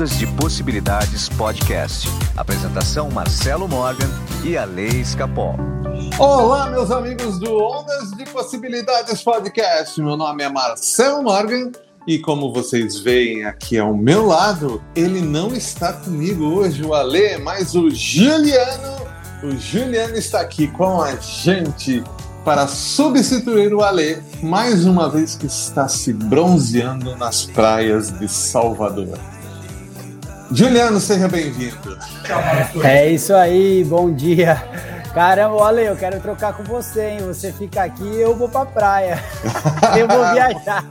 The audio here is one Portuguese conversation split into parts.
Ondas de Possibilidades Podcast. Apresentação Marcelo Morgan e a Lei Escapol. Olá, meus amigos do Ondas de Possibilidades Podcast. Meu nome é Marcelo Morgan e como vocês veem aqui ao meu lado, ele não está comigo hoje, o Ale, mas o Juliano. O Juliano está aqui com a gente para substituir o Alê, mais uma vez que está se bronzeando nas praias de Salvador. Juliano, seja bem-vindo. É isso aí, bom dia. Caramba, Ale, eu quero trocar com você, hein? Você fica aqui e eu vou pra praia. eu vou viajar.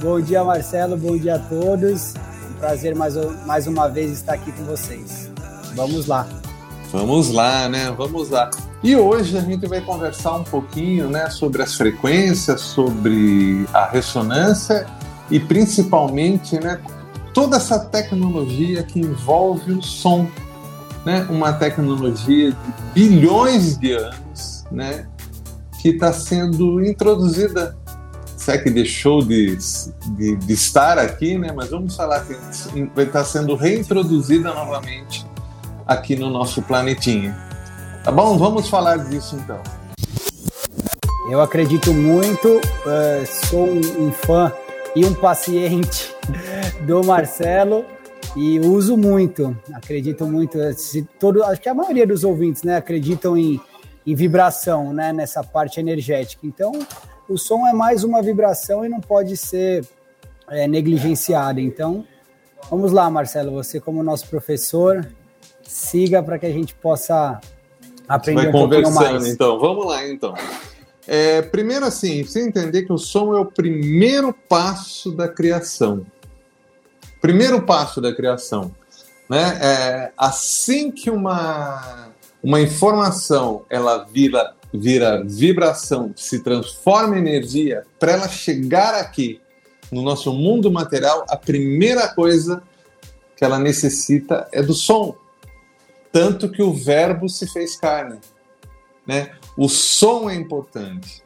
bom dia, Marcelo, bom dia a todos. Um prazer mais, mais uma vez estar aqui com vocês. Vamos lá. Vamos lá, né? Vamos lá. E hoje a gente vai conversar um pouquinho, né, sobre as frequências, sobre a ressonância e principalmente, né, toda essa tecnologia que envolve o som, né? Uma tecnologia de bilhões de anos, né, que está sendo introduzida se é que deixou de, de, de, estar aqui, né? Mas vamos falar que vai estar sendo reintroduzida novamente aqui no nosso planetinha. Tá bom? Vamos falar disso então. Eu acredito muito, uh, sou um fã e um paciente do Marcelo e uso muito, acredito muito. Se todo, acho que a maioria dos ouvintes, né, acreditam em, em vibração, né, nessa parte energética. Então, o som é mais uma vibração e não pode ser é, negligenciado. Então, vamos lá, Marcelo, você como nosso professor, siga para que a gente possa aprender vai um conversando, então. Vamos lá, então. É, primeiro, assim, você entender que o som é o primeiro passo da criação. Primeiro passo da criação. Né? É, assim que uma, uma informação ela vira, vira vibração, se transforma em energia, para ela chegar aqui no nosso mundo material, a primeira coisa que ela necessita é do som tanto que o verbo se fez carne. Né? O som é importante.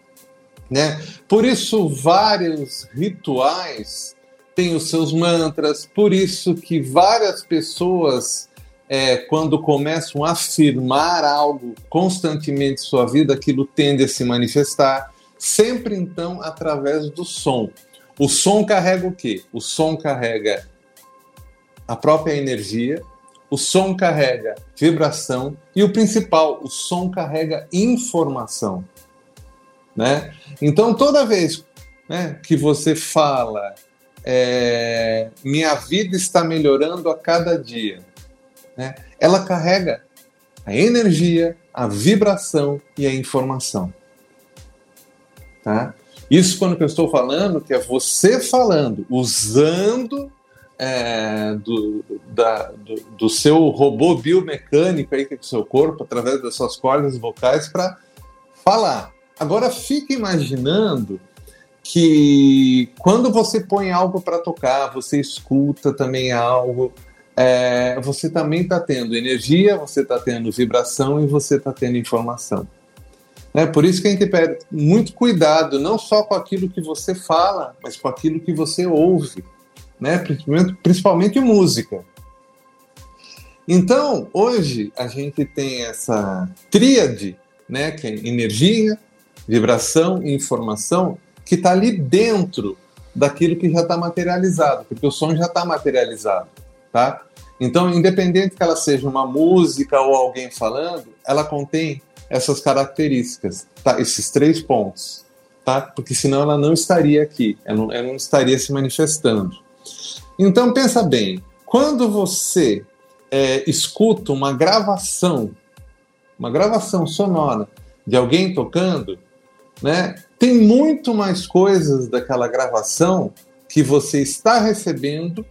Né? Por isso, vários rituais têm os seus mantras, por isso que várias pessoas, é, quando começam a afirmar algo constantemente em sua vida, aquilo tende a se manifestar, sempre então através do som. O som carrega o quê? O som carrega a própria energia, o som carrega vibração e o principal, o som carrega informação. Né? Então, toda vez né, que você fala, é, minha vida está melhorando a cada dia, né, ela carrega a energia, a vibração e a informação. Tá? Isso quando eu estou falando, que é você falando, usando é, do, da, do, do, seu robô biomecânico aí, que é o seu corpo, através das suas cordas vocais, para falar. Agora fique imaginando que quando você põe algo para tocar, você escuta também algo, é, você também está tendo energia, você está tendo vibração e você está tendo informação. É por isso que a gente pede muito cuidado, não só com aquilo que você fala, mas com aquilo que você ouve né? principalmente, principalmente música. Então, hoje a gente tem essa tríade, né, que é energia, vibração e informação, que está ali dentro daquilo que já está materializado, porque o som já está materializado, tá? Então, independente que ela seja uma música ou alguém falando, ela contém essas características, tá? Esses três pontos, tá? Porque senão ela não estaria aqui, ela não, ela não estaria se manifestando. Então pensa bem, quando você é, escuta uma gravação, uma gravação sonora de alguém tocando, né, tem muito mais coisas daquela gravação que você está recebendo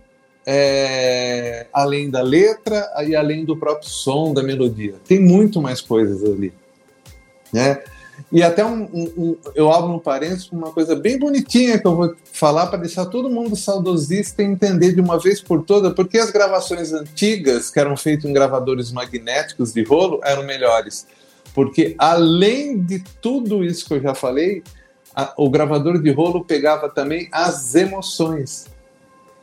é, além da letra e além do próprio som da melodia. Tem muito mais coisas ali. Né? E até um, um, um, eu abro um parênteses uma coisa bem bonitinha que eu vou falar para deixar todo mundo saudosista e entender de uma vez por toda porque as gravações antigas, que eram feitas em gravadores magnéticos de rolo, eram melhores. Porque além de tudo isso que eu já falei, a, o gravador de rolo pegava também as emoções.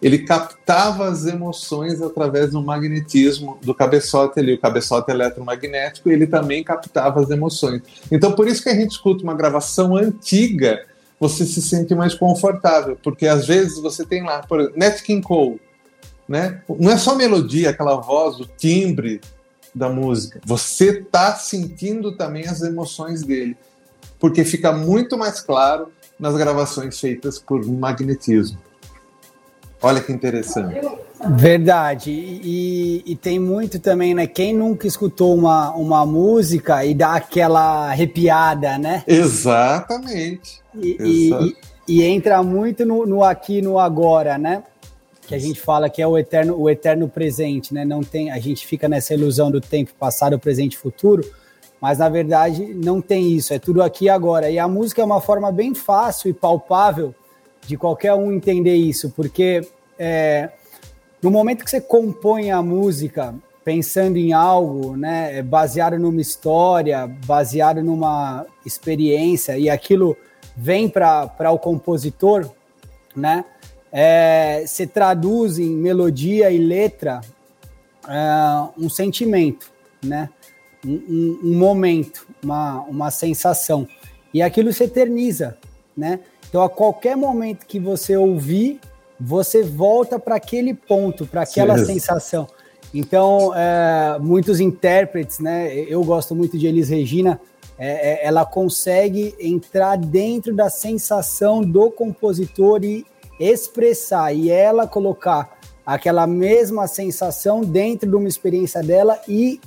ele captava as emoções através do magnetismo do cabeçote ali, o cabeçote eletromagnético, ele também captava as emoções. Então, por isso que a gente escuta uma gravação antiga, você se sente mais confortável, porque às vezes você tem lá, por exemplo, Nat King Cole, né? Não é só melodia, aquela voz, o timbre da música. Você está sentindo também as emoções dele, porque fica muito mais claro nas gravações feitas por magnetismo. Olha que interessante. Verdade. E, e, tem muito também, né? Quem nunca escutou uma, uma música e dá aquela arrepiada, né? Exatamente. E, e, e entra muito no, no aqui no agora, né? Que a gente fala que é o eterno, o eterno presente, né? Não tem, a gente fica nessa ilusão do tempo passado, presente e futuro, mas na verdade não tem isso, é tudo aqui e agora. E a música é uma forma bem fácil e palpável de qualquer um entender isso, porque é, no momento que você compõe a música pensando em algo, né, é baseado numa história, baseado numa experiência, e aquilo vem para o compositor, né, é, traduz em melodia e letra é, um sentimento, né, um, um, um momento, uma, uma sensação, e aquilo se eterniza, né? Então, a qualquer momento que você ouvir, você volta para aquele ponto, para aquela Sim. sensação. Então, é, muitos intérpretes, né? Eu gosto muito de Elis Regina. É, é, ela consegue entrar dentro da sensação do compositor e expressar, e ela colocar aquela mesma sensação dentro de uma experiência dela e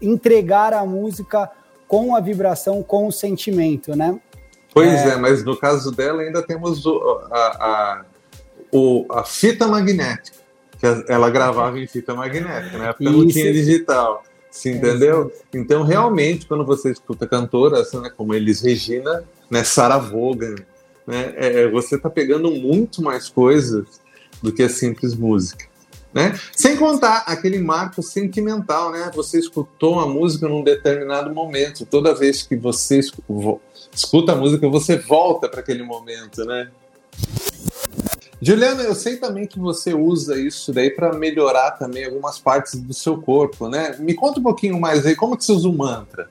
entregar a música com a vibração, com o sentimento, né? Pois é. é, mas no caso dela ainda temos o, a, a, o, a fita magnética, que ela gravava em fita magnética, na época Isso. não tinha digital. Se entendeu? É, então, realmente, quando você escuta cantoras né, como Elis Regina, né, Sarah Vaughan, né, é, você está pegando muito mais coisas do que a simples música. Né? Sem contar aquele marco sentimental, né? Você escutou uma música num determinado momento. Toda vez que você escuta a música, você volta para aquele momento, né? Juliana, eu sei também que você usa isso daí para melhorar também algumas partes do seu corpo, né? Me conta um pouquinho mais aí, como que você usa o mantra?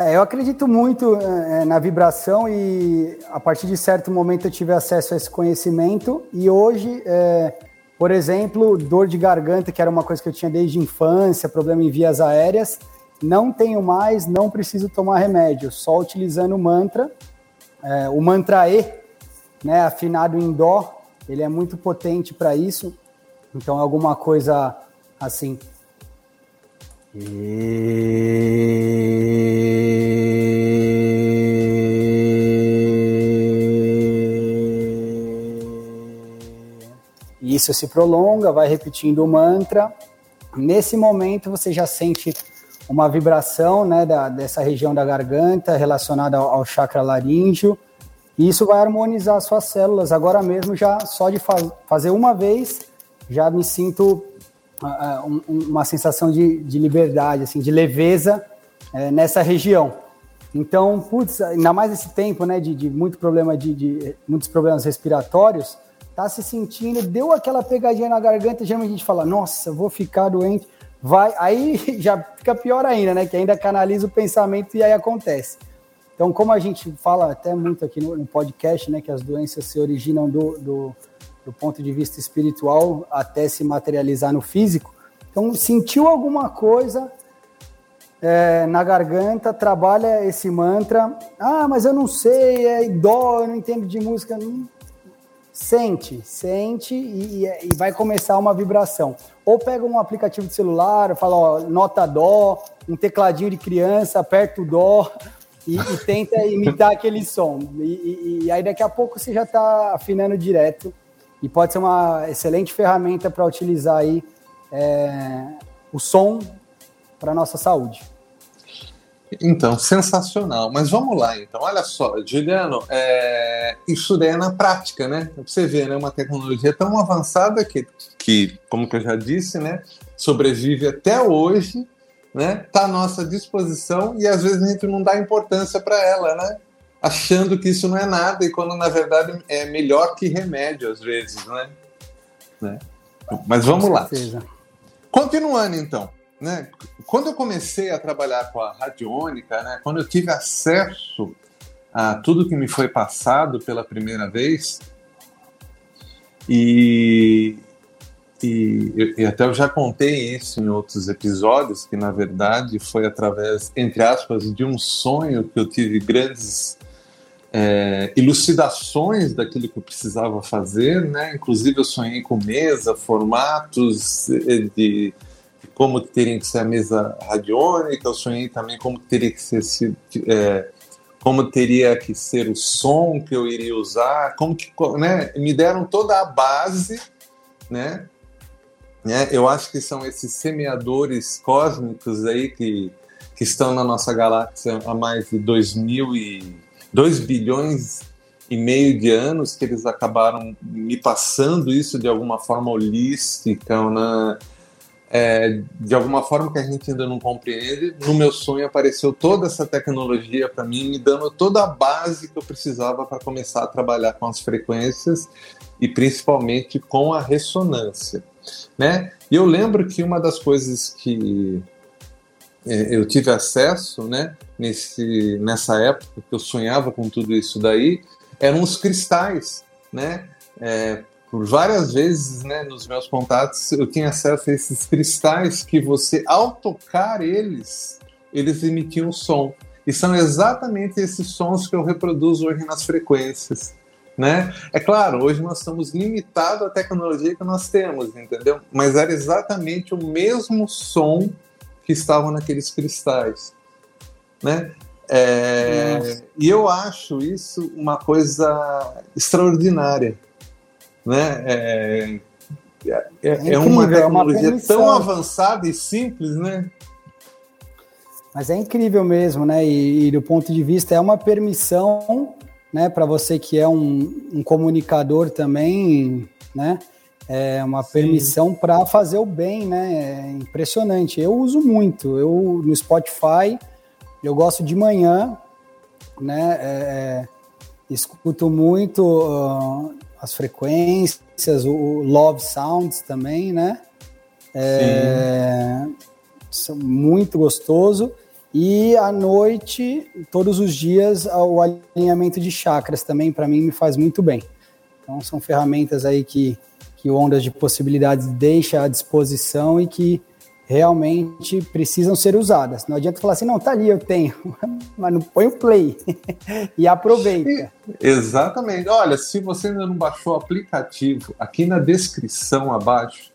É, eu acredito muito é, na vibração e a partir de certo momento eu tive acesso a esse conhecimento e hoje, é, por exemplo, dor de garganta, que era uma coisa que eu tinha desde infância, problema em vias aéreas, não tenho mais, não preciso tomar remédio, só utilizando o mantra, é, o mantra E, né, afinado em Dó, ele é muito potente para isso, então é alguma coisa assim. Isso se prolonga, vai repetindo o mantra. Nesse momento você já sente uma vibração né, da, dessa região da garganta relacionada ao, ao chakra laríngeo. E isso vai harmonizar suas células. Agora mesmo, já só de faz, fazer uma vez, já me sinto um, uma sensação de, de, liberdade, assim, de leveza uh, nessa região. Então, putz, ainda mais esse tempo, né, de, de muito problema de, de, muitos problemas respiratórios, tá se sentindo, deu aquela pegadinha na garganta, geralmente a gente fala, nossa, vou ficar doente vai, aí já fica pior ainda, né? Que ainda canaliza o pensamento e aí acontece. Então, como a gente fala até muito aqui no, no podcast, né, que as doenças se originam do, do, do, ponto de vista espiritual até se materializar no físico. Então, sentiu alguma coisa é, na garganta, trabalha esse mantra. Ah, mas eu não sei, é dó, eu não entendo de música. Não, sente, sente e, e, vai começar uma vibração. Ou pega um aplicativo de celular, fala, ó, nota dó, um tecladinho de criança, aperta o dó e, e tenta imitar aquele som. E, e, aí daqui a pouco você já está afinando direto e pode ser uma excelente ferramenta para utilizar aí é, o som para nossa saúde. Então, sensacional. Mas vamos lá, então. Olha só, Juliano, é... isso daí é na prática, né? Você vê, né? Uma tecnologia tão avançada que, que, como que eu já disse, né? Sobrevive até hoje, né? Tá à nossa disposição e às vezes a gente não dá importância para ela, né? Achando que isso não é nada, e quando na verdade é melhor que remédio às vezes, né? né? Mas vamos lá. Continuando então, né? Quando eu comecei a trabalhar com a radiônica, né? Quando eu tive acesso a tudo que me foi passado pela primeira vez, e, e, e, até eu já contei isso em outros episódios, que na verdade foi através, entre aspas, de um sonho que eu tive grandes é, elucidações daquilo que eu precisava fazer, né? Inclusive eu sonhei com mesa, formatos de, de como teria que ser a mesa radiônica, eu sonhei também como teria que ser é, como teria que ser o som que eu iria usar, como que, né? Me deram toda a base, né? Né? Eu acho que são esses semeadores cósmicos aí que, que estão na nossa galáxia há mais de 2 mil e 2 bilhões e meio de anos que eles acabaram me passando isso de alguma forma holística, né? É, de alguma forma que a gente ainda não compreende. No meu sonho apareceu toda essa tecnologia para mim, me dando toda a base que eu precisava para começar a trabalhar com as frequências e principalmente com a ressonância né? E eu lembro que uma das coisas que eu tive acesso, né, nesse, nessa época que eu sonhava com tudo isso daí, eram os cristais, né? É, por várias vezes, né, nos meus contatos, eu tinha acesso a esses cristais que você, ao tocar eles, eles emitiam som. E são exatamente esses sons que eu reproduzo hoje nas frequências. Né? É claro, hoje nós estamos limitados à tecnologia que nós temos, entendeu? Mas era exatamente o mesmo som que estava naqueles cristais, né? É, e eu acho isso uma coisa extraordinária, né? É, é, é, é uma tecnologia uma tão avançada e simples, né? Mas é incrível mesmo, né? E, e do ponto de vista é uma permissão né? Para você que é um, um, comunicador também, né? É uma permissão para fazer o bem, né? É impressionante. Eu uso muito. Eu no Spotify, eu gosto de manhã, né? É, é escuto muito uh, as frequências, o, o, Love Sounds também, né? É, muito gostoso. E à noite, todos os dias, o alinhamento de chakras também, para mim, me faz muito bem. Então, são ferramentas aí que, que o Ondas de Possibilidades deixa à disposição e que realmente precisam ser usadas. Não adianta falar assim, não, tá ali, eu tenho, mas não põe o play e aproveita. Exatamente. Olha, se você ainda não baixou o aplicativo, aqui na descrição abaixo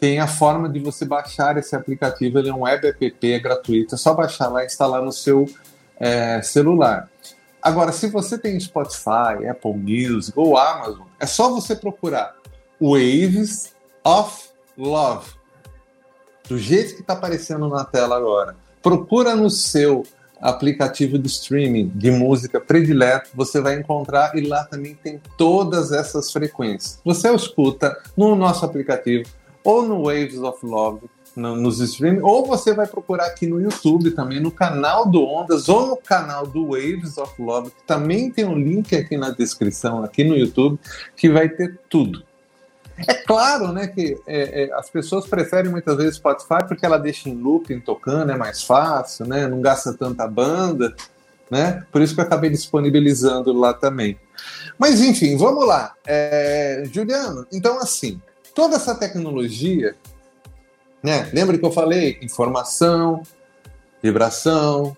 tem a forma de você baixar esse aplicativo. Ele é um web app, é gratuito. É só baixar lá e instalar no seu é, celular. Agora, se você tem Spotify, Apple Music ou Amazon, é só você procurar Waves of Love, do jeito que está aparecendo na tela agora. Procura no seu aplicativo de streaming de música predileto, você vai encontrar e lá também tem todas essas frequências. Você escuta no nosso aplicativo ou no Waves of Love, no, nos streams, ou você vai procurar aqui no YouTube também, no canal do Ondas, ou no canal do Waves of Love, que também tem um link aqui na descrição, aqui no YouTube, que vai ter tudo. É claro, né, que é, é, as pessoas preferem muitas vezes Spotify porque ela deixa em looping tocando, é mais fácil, né, não gasta tanta banda, né, por isso que eu acabei disponibilizando lá também. Mas enfim, vamos lá. É, Juliano, então assim, toda essa tecnologia, né? Lembra que eu falei informação, vibração,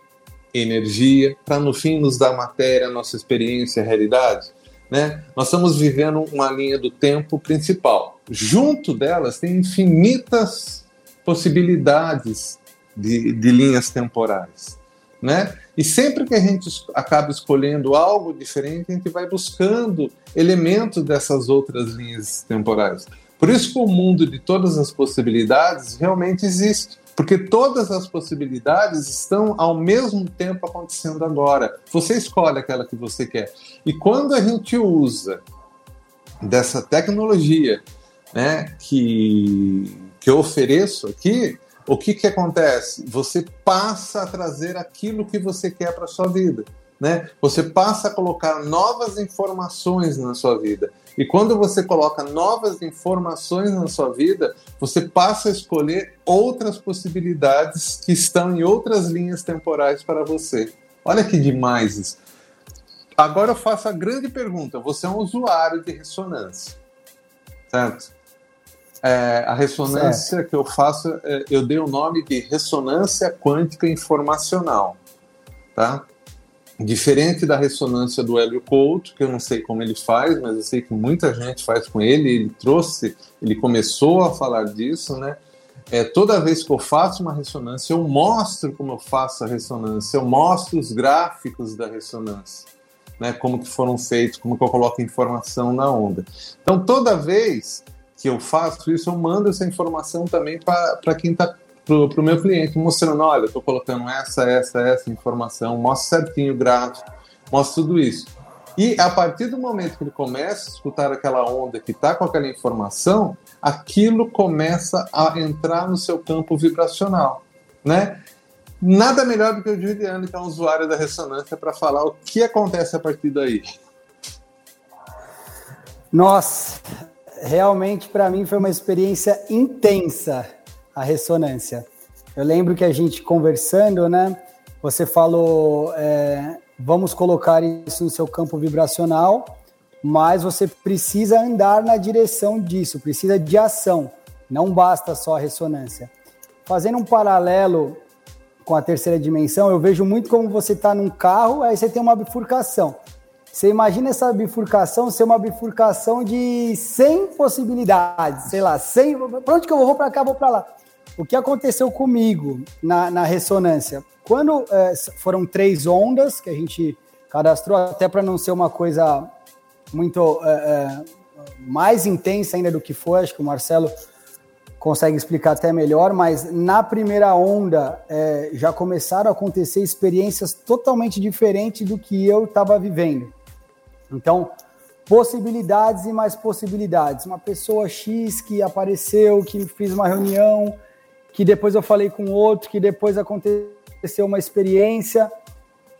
energia, para no fim nos dar matéria, nossa experiência, realidade, né? Nós estamos vivendo uma linha do tempo principal. Junto delas tem infinitas possibilidades de, de linhas temporais, né? E sempre que a gente acaba escolhendo algo diferente, a gente vai buscando elementos dessas outras linhas temporais. Por isso que o mundo de todas as possibilidades realmente existe. Porque todas as possibilidades estão ao mesmo tempo acontecendo agora. Você escolhe aquela que você quer. E quando a gente usa dessa tecnologia né, que, que eu ofereço aqui, o que, que acontece? Você passa a trazer aquilo que você quer para sua vida. Né? Você passa a colocar novas informações na sua vida. E quando você coloca novas informações na sua vida, você passa a escolher outras possibilidades que estão em outras linhas temporais para você. Olha que demais isso. Agora eu faço a grande pergunta: você é um usuário de ressonância, certo? É, a ressonância certo. que eu faço, é, eu dei o nome de ressonância quântica informacional, tá? Diferente da ressonância do Hélio Couto, que eu não sei como ele faz, mas eu sei que muita gente faz com ele. Ele trouxe, ele começou a falar disso, né? É, toda vez que eu faço uma ressonância, eu mostro como eu faço a ressonância, eu mostro os gráficos da ressonância, né? Como que foram feitos, como que eu coloco informação na onda. Então, toda vez que eu faço isso, eu mando essa informação também para quem está para o meu cliente, mostrando, olha, estou colocando essa, essa, essa informação, mostra certinho o gráfico, tudo isso. E a partir do momento que ele começa a escutar aquela onda que está com aquela informação, aquilo começa a entrar no seu campo vibracional, né? Nada melhor do que o Juliano, que é um usuário da ressonância, para falar o que acontece a partir daí. Nossa, realmente para mim foi uma experiência intensa a ressonância. Eu lembro que a gente conversando, né? Você falou, é, vamos colocar isso no seu campo vibracional, mas você precisa andar na direção disso, precisa de ação. Não basta só a ressonância. Fazendo um paralelo com a terceira dimensão, eu vejo muito como você está num carro, aí você tem uma bifurcação. Você imagina essa bifurcação ser uma bifurcação de 100 possibilidades, sei lá, 100, para onde que eu vou? Vou para cá, vou para lá. O que aconteceu comigo na, na ressonância? Quando é, foram três ondas que a gente cadastrou, até para não ser uma coisa muito é, é, mais intensa ainda do que foi, acho que o Marcelo consegue explicar até melhor, mas na primeira onda é, já começaram a acontecer experiências totalmente diferentes do que eu estava vivendo. Então, possibilidades e mais possibilidades. Uma pessoa X que apareceu, que fiz uma reunião, que depois eu falei com outro, que depois aconteceu uma experiência.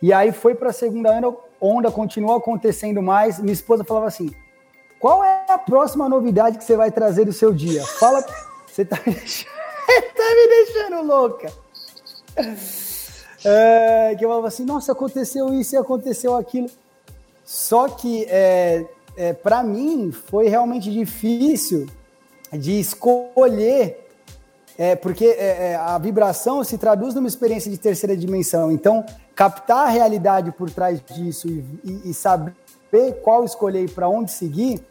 E aí foi para a segunda onda, onda, continuou acontecendo mais. Minha esposa falava assim: qual é a próxima novidade que você vai trazer do seu dia? Fala, você tá me deixando, tá me deixando louca. É, que eu falava assim: nossa, aconteceu isso e aconteceu aquilo. Só que é, é para mim foi realmente difícil de escolher é, porque é, é, a vibração se traduz numa experiência de terceira dimensão. Então, captar a realidade por trás disso e, e, e saber qual escolher e para onde seguir,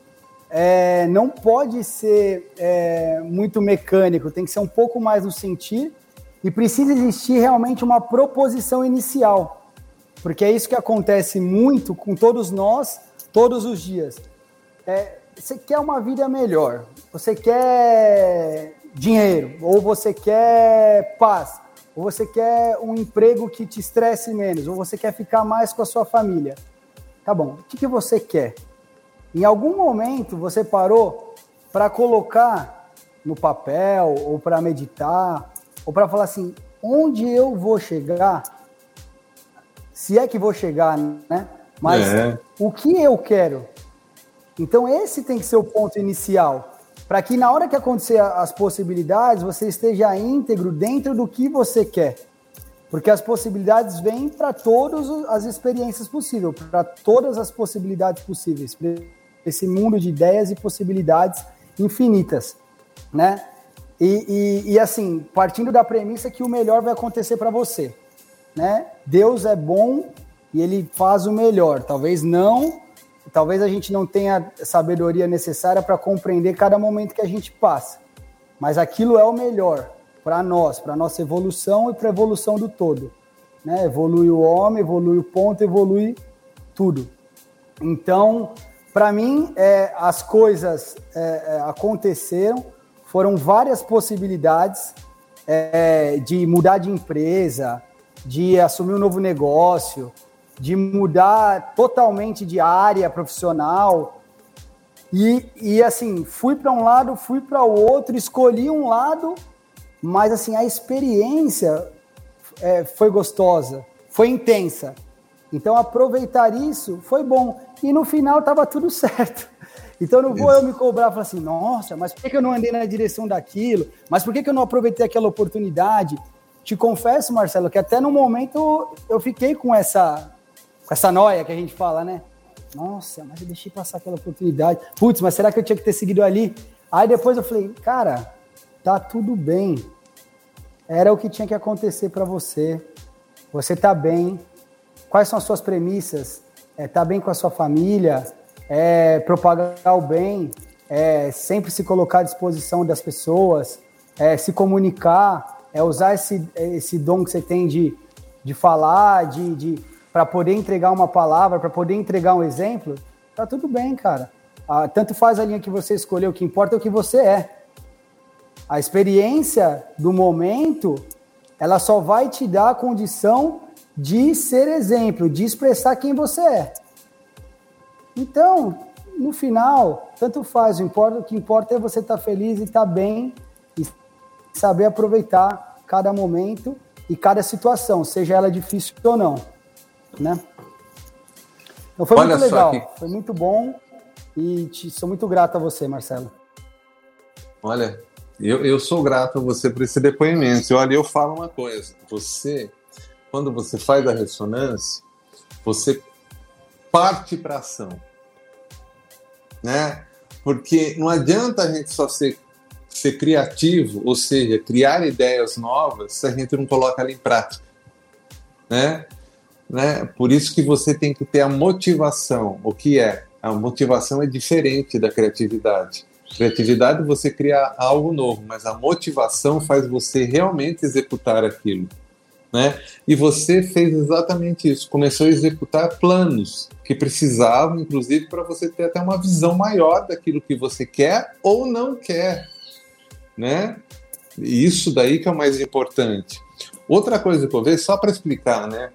é, não pode ser é, muito mecânico, tem que ser um pouco mais no sentir e precisa existir realmente uma proposição inicial, porque é isso que acontece muito com todos nós, todos os dias. É, você quer uma vida melhor, você quer dinheiro, ou você quer paz, ou você quer um emprego que te estresse menos, ou você quer ficar mais com a sua família. Tá bom, o que, que você quer? Em algum momento você parou para colocar no papel, ou para meditar, ou para falar assim: onde eu vou chegar? Se é que vou chegar, né? Mas é. o que eu quero? Então, esse tem que ser o ponto inicial para que na hora que acontecer as possibilidades, você esteja íntegro dentro do que você quer. Porque as possibilidades vêm para todas as experiências possíveis, para todas as possibilidades possíveis, esse mundo de ideias e possibilidades infinitas, né? E, e, e assim, partindo da premissa que o melhor vai acontecer para você, né? Deus é bom e ele faz o melhor. Talvez não talvez a gente não tenha sabedoria necessária para compreender cada momento que a gente passa. Mas aquilo é o melhor para nós, para nossa evolução e para a evolução do todo. Né? Evolui o homem, evolui o ponto, evolui tudo. Então, para mim, é, as coisas é, é, aconteceram, foram várias possibilidades é, de mudar de empresa, de assumir um novo negócio, de mudar totalmente de área profissional. E, e assim, fui para um lado, fui para o outro, escolhi um lado, mas assim, a experiência é, foi gostosa, foi intensa. Então, aproveitar isso foi bom. E no final estava tudo certo. Então, não vou isso. eu me cobrar e falar assim, nossa, mas por que eu não andei na direção daquilo? Mas por que eu não aproveitei aquela oportunidade? Te confesso, Marcelo, que até no momento eu fiquei com essa, com essa noia que a gente fala, né? Nossa, mas eu deixei passar aquela oportunidade. Putz, mas será que eu tinha que ter seguido ali? Aí depois eu falei, cara, tá tudo bem. Era o que tinha que acontecer para você. Você tá bem. Quais são as suas premissas? É, tá bem com a sua família? É, propagar o bem? É, sempre se colocar à disposição das pessoas? É, se comunicar? É usar esse, esse dom que você tem de, de falar, de, de para poder entregar uma palavra, para poder entregar um exemplo? Tá tudo bem, cara. Ah, tanto faz a linha que você escolheu, o que importa é o que você é. A experiência do momento, ela só vai te dar a condição de ser exemplo, de expressar quem você é. Então, no final, tanto faz, o, importa, o que importa é você estar tá feliz e estar tá bem e saber aproveitar cada momento e cada situação, seja ela difícil ou não, né? Então foi Olha muito legal, que... foi muito bom e te, sou muito grato a você, Marcelo. Olha, eu, eu sou grato a você por esse depoimento. E olha, eu falo uma coisa: você, quando você faz a ressonância, você parte para ação, né? Porque não adianta a gente só ser, ser criativo, ou seja, criar ideias novas, se a gente não coloca ela em prática, né? Né? Por isso que você tem que ter a motivação. O que é? A motivação é diferente da criatividade. Criatividade você cria algo novo, mas a motivação faz você realmente executar aquilo. Né? E você fez exatamente isso, começou a executar planos que precisavam, inclusive, para você ter até uma visão maior daquilo que você quer ou não quer, né? E isso daí que é o mais importante. Outra coisa que eu vejo, só para explicar, né?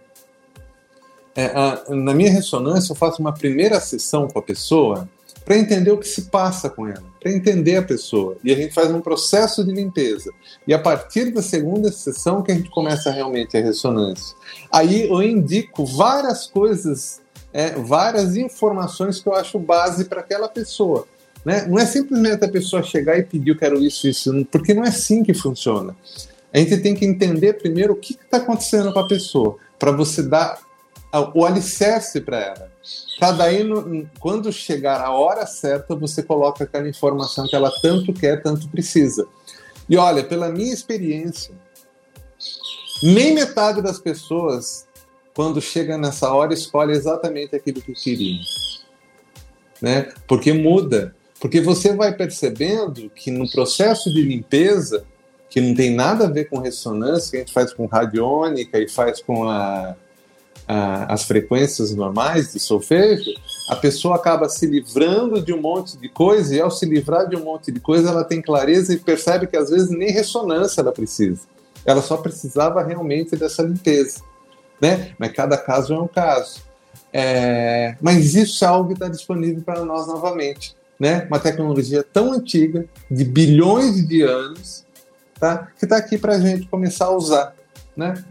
É, a, na minha ressonância, eu faço uma primeira sessão com a pessoa para entender o que se passa com ela, para entender a pessoa. E a gente faz um processo de limpeza. E a partir da segunda sessão que a gente começa realmente a ressonância. Aí eu indico várias coisas, é, várias informações que eu acho base para aquela pessoa. Né? Não é simplesmente a pessoa chegar e pedir eu quero isso, isso, porque não é assim que funciona. A gente tem que entender primeiro o que está acontecendo com a pessoa, para você dar o alicerce para ela. Para daí, no, quando chegar a hora certa, você coloca aquela informação que ela tanto quer, tanto precisa. E olha, pela minha experiência, nem metade das pessoas, quando chega nessa hora, escolhe exatamente aquilo que queriam. Né? Porque muda. Porque você vai percebendo que no processo de limpeza, que não tem nada a ver com ressonância, que a gente faz com radiônica e faz com a as frequências normais de solfejo, a pessoa acaba se livrando de um monte de coisa e ao se livrar de um monte de coisa ela tem clareza e percebe que às vezes nem ressonância ela precisa. Ela só precisava realmente dessa limpeza, né? Mas cada caso é um caso. É... Mas isso é algo que está disponível para nós novamente, né? Uma tecnologia tão antiga, de bilhões de anos, tá? Que está aqui para a gente começar a usar, né?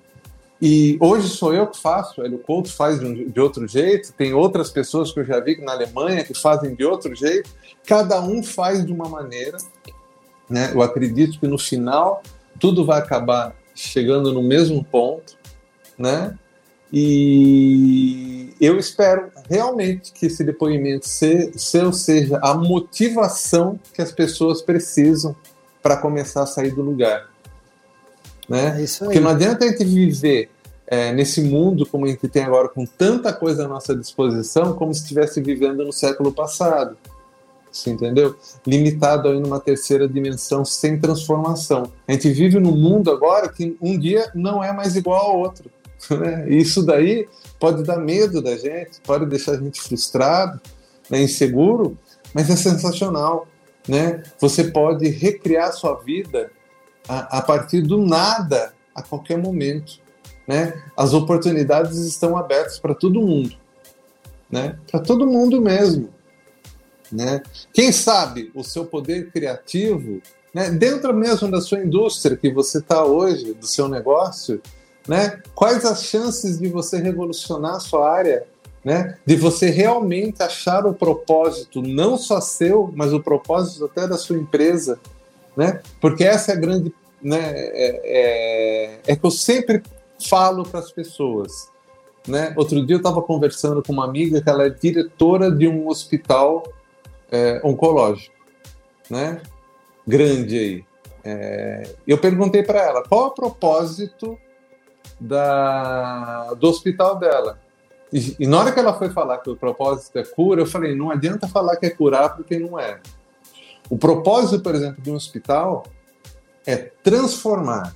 E hoje sou eu que faço, o Couto faz de, um, de, outro jeito, tem outras pessoas que eu já vi na Alemanha que fazem de outro jeito, cada um faz de uma maneira. Né? Eu acredito que no final tudo vai acabar chegando no mesmo ponto, né? E eu espero realmente que esse depoimento seu seja a motivação que as pessoas precisam para começar a sair do lugar. Né? É. Porque não adianta a gente viver é, nesse mundo como a gente tem agora, com tanta coisa à nossa disposição, como se estivesse vivendo no século passado. Você entendeu? Limitado aí numa terceira dimensão sem transformação. A gente vive num mundo agora que um dia não é mais igual ao outro. Né? Isso daí pode dar medo da gente, pode deixar a gente frustrado, né, inseguro, mas é sensacional. Né? Você pode recriar sua vida a, a partir do nada a qualquer momento. Né? As oportunidades estão abertas para todo mundo, né? Para todo mundo mesmo, né? Quem sabe o seu poder criativo, né? Dentro mesmo da sua indústria que você está hoje, do seu negócio, né? Quais as chances de você revolucionar a sua área, né? De você realmente achar o propósito não só seu, mas o propósito até da sua empresa, né? Porque essa é a grande, né? É, é, é que eu sempre falo para as pessoas, né? Outro dia eu estava conversando com uma amiga que ela é diretora de um hospital é, oncológico, né? Grande aí. É, eu perguntei para ela qual o propósito da, do hospital dela. E, e, na hora que ela foi falar que o propósito é cura, eu falei: não adianta falar que é curar porque não é. O propósito, por exemplo, de um hospital é transformar.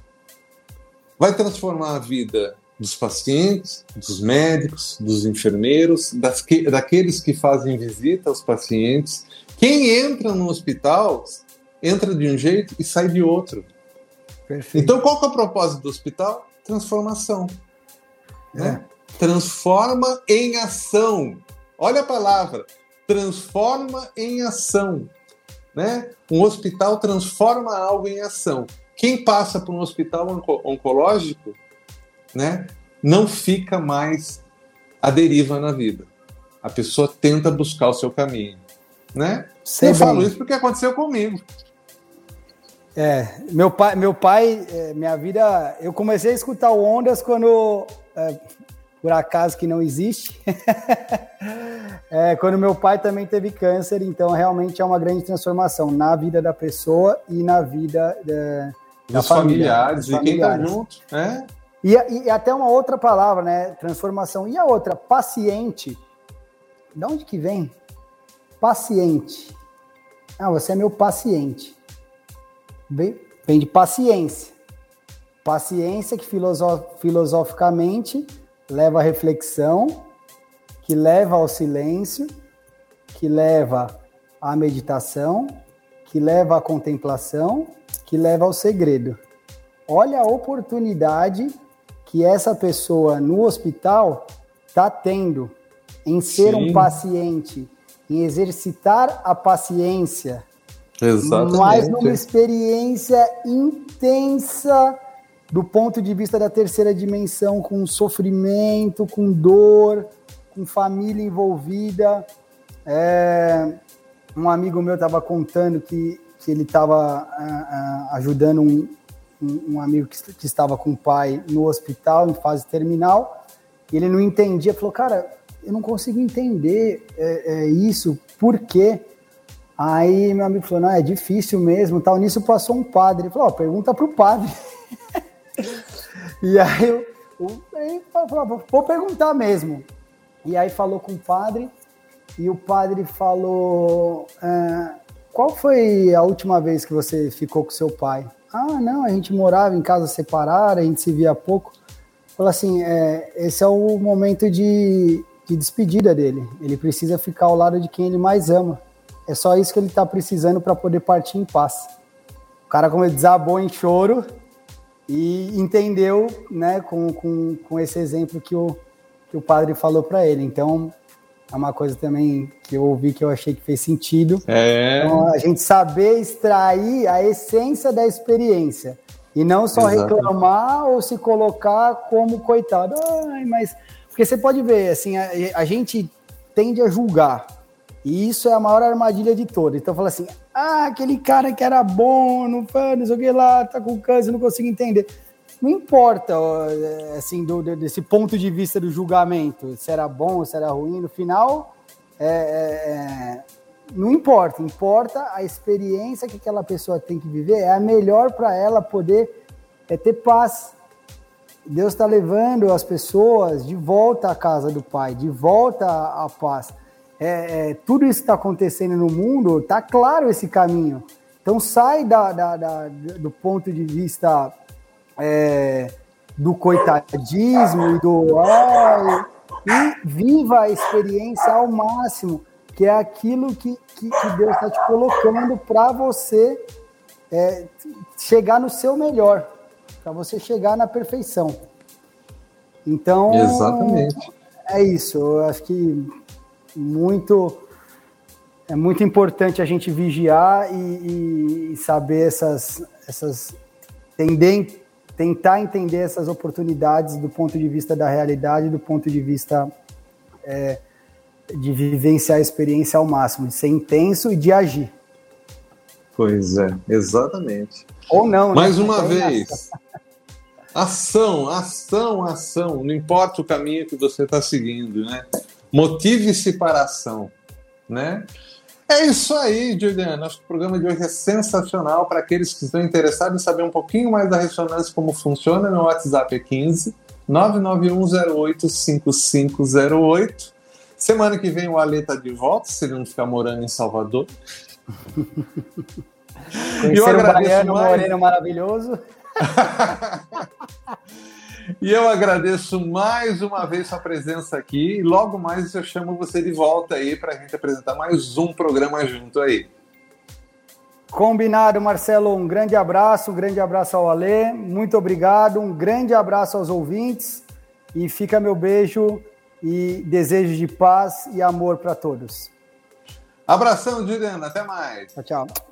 Vai transformar a vida dos pacientes, dos médicos, dos enfermeiros, que, daqueles que fazem visita aos pacientes. Quem entra no hospital entra de um jeito e sai de outro. Perfeito. Então, qual é o propósito do hospital? transformação. Né? É. Transforma em ação. Olha a palavra, transforma em ação. Né? Um hospital transforma algo em ação. Quem passa por um hospital onco oncológico né, não fica mais à deriva na vida. A pessoa tenta buscar o seu caminho. Né? Sei Eu bem. falo isso porque aconteceu comigo. É, meu pai, meu pai, é, minha vida, eu comecei a escutar o Ondas quando, é, por acaso que não existe, é, quando meu pai também teve câncer, então realmente é uma grande transformação na vida da pessoa e na vida da, dos familiares, e quem tá junto, né? E, e, até uma outra palavra, né? Transformação. E a outra, paciente. De onde que vem? Paciente. Ah, você é meu paciente vem, vem de paciência. Paciência que filosof, filosoficamente leva à reflexão, que leva ao silêncio, que leva à meditação, que leva à contemplação, que leva ao segredo. Olha a oportunidade que essa pessoa no hospital está tendo em ser Sim. um paciente, em exercitar a paciência, Exatamente. Mas numa experiência intensa do ponto de vista da terceira dimensão, com sofrimento, com dor, com família envolvida. É, um amigo meu estava contando que, que ele estava uh, uh, ajudando um, um, um amigo que, que, estava com o pai no hospital, em fase terminal, e ele não entendia, falou, cara, eu não consigo entender é, é isso, por quê? Aí meu amigo falou, não, é difícil mesmo, tal. Nisso passou um padre. Ele falou, oh, pergunta pro padre. E aí eu, eu falou, vou perguntar mesmo. E aí falou com o padre, e o padre falou, é, qual foi a última vez que você ficou com seu pai? Ah, não, a gente morava em casa separada, a gente se via pouco. Falou assim, é, esse é o momento de, de despedida dele. Ele precisa ficar ao lado de quem ele mais ama. É só isso que ele está precisando para poder partir em paz. O cara, como ele desabou em choro e entendeu, né, com, com, com esse exemplo que o, que o padre falou para ele. Então, é uma coisa também que eu ouvi que eu achei que fez sentido. É. Então, a gente saber extrair a essência da experiência. E não só Exatamente. reclamar ou se colocar como coitado. Ai, mas. Porque você pode ver, assim, a, a gente tende a julgar. E isso é a maior armadilha de todas. Então fala assim: ah, aquele cara que era bom, não, não sei o que lá, tá com câncer, não consigo entender. Não importa, assim, do, desse ponto de vista do julgamento, se era bom, se era ruim, no final, é, é, é, não importa. Importa a experiência que aquela pessoa tem que viver, é a melhor para ela poder é ter paz. Deus está levando as pessoas de volta à casa do Pai, de volta à paz é, é, tudo isso que está acontecendo no mundo, está claro esse caminho. Então sai da, da, da do ponto de vista é, do coitadismo e do ai, e viva a experiência ao máximo, que é aquilo que, que, que Deus está te colocando para você é, chegar no seu melhor, para você chegar na perfeição. Então, Exatamente. é isso. Eu acho que muito é muito importante a gente vigiar e, e saber essas, essas tentar entender essas oportunidades do ponto de vista da realidade, do ponto de vista é, de vivenciar a experiência ao máximo, de ser intenso e de agir. Pois é, exatamente. Ou não, né? Mais uma vez. Ação, ação, ação. Não importa o caminho que você está seguindo, né? Motive-se para ação, né? É isso aí, Juliana. Nosso programa de hoje é sensacional para aqueles que estão interessados em saber um pouquinho mais da ressonância, como funciona. Meu WhatsApp é 15 991085508. Semana que vem o Ale está de volta, se ele não ficar morando em Salvador. Conhecer eu agradeço um baiano mais... moreno maravilhoso. e eu agradeço mais uma vez sua presença aqui. E logo mais eu chamo você de volta aí para a gente apresentar mais um programa junto aí. Combinado, Marcelo. Um grande abraço, um grande abraço ao Alê. Muito obrigado, um grande abraço aos ouvintes. E fica meu beijo e desejo de paz e amor para todos. Abração, Juliana. Até mais. Tchau, tchau.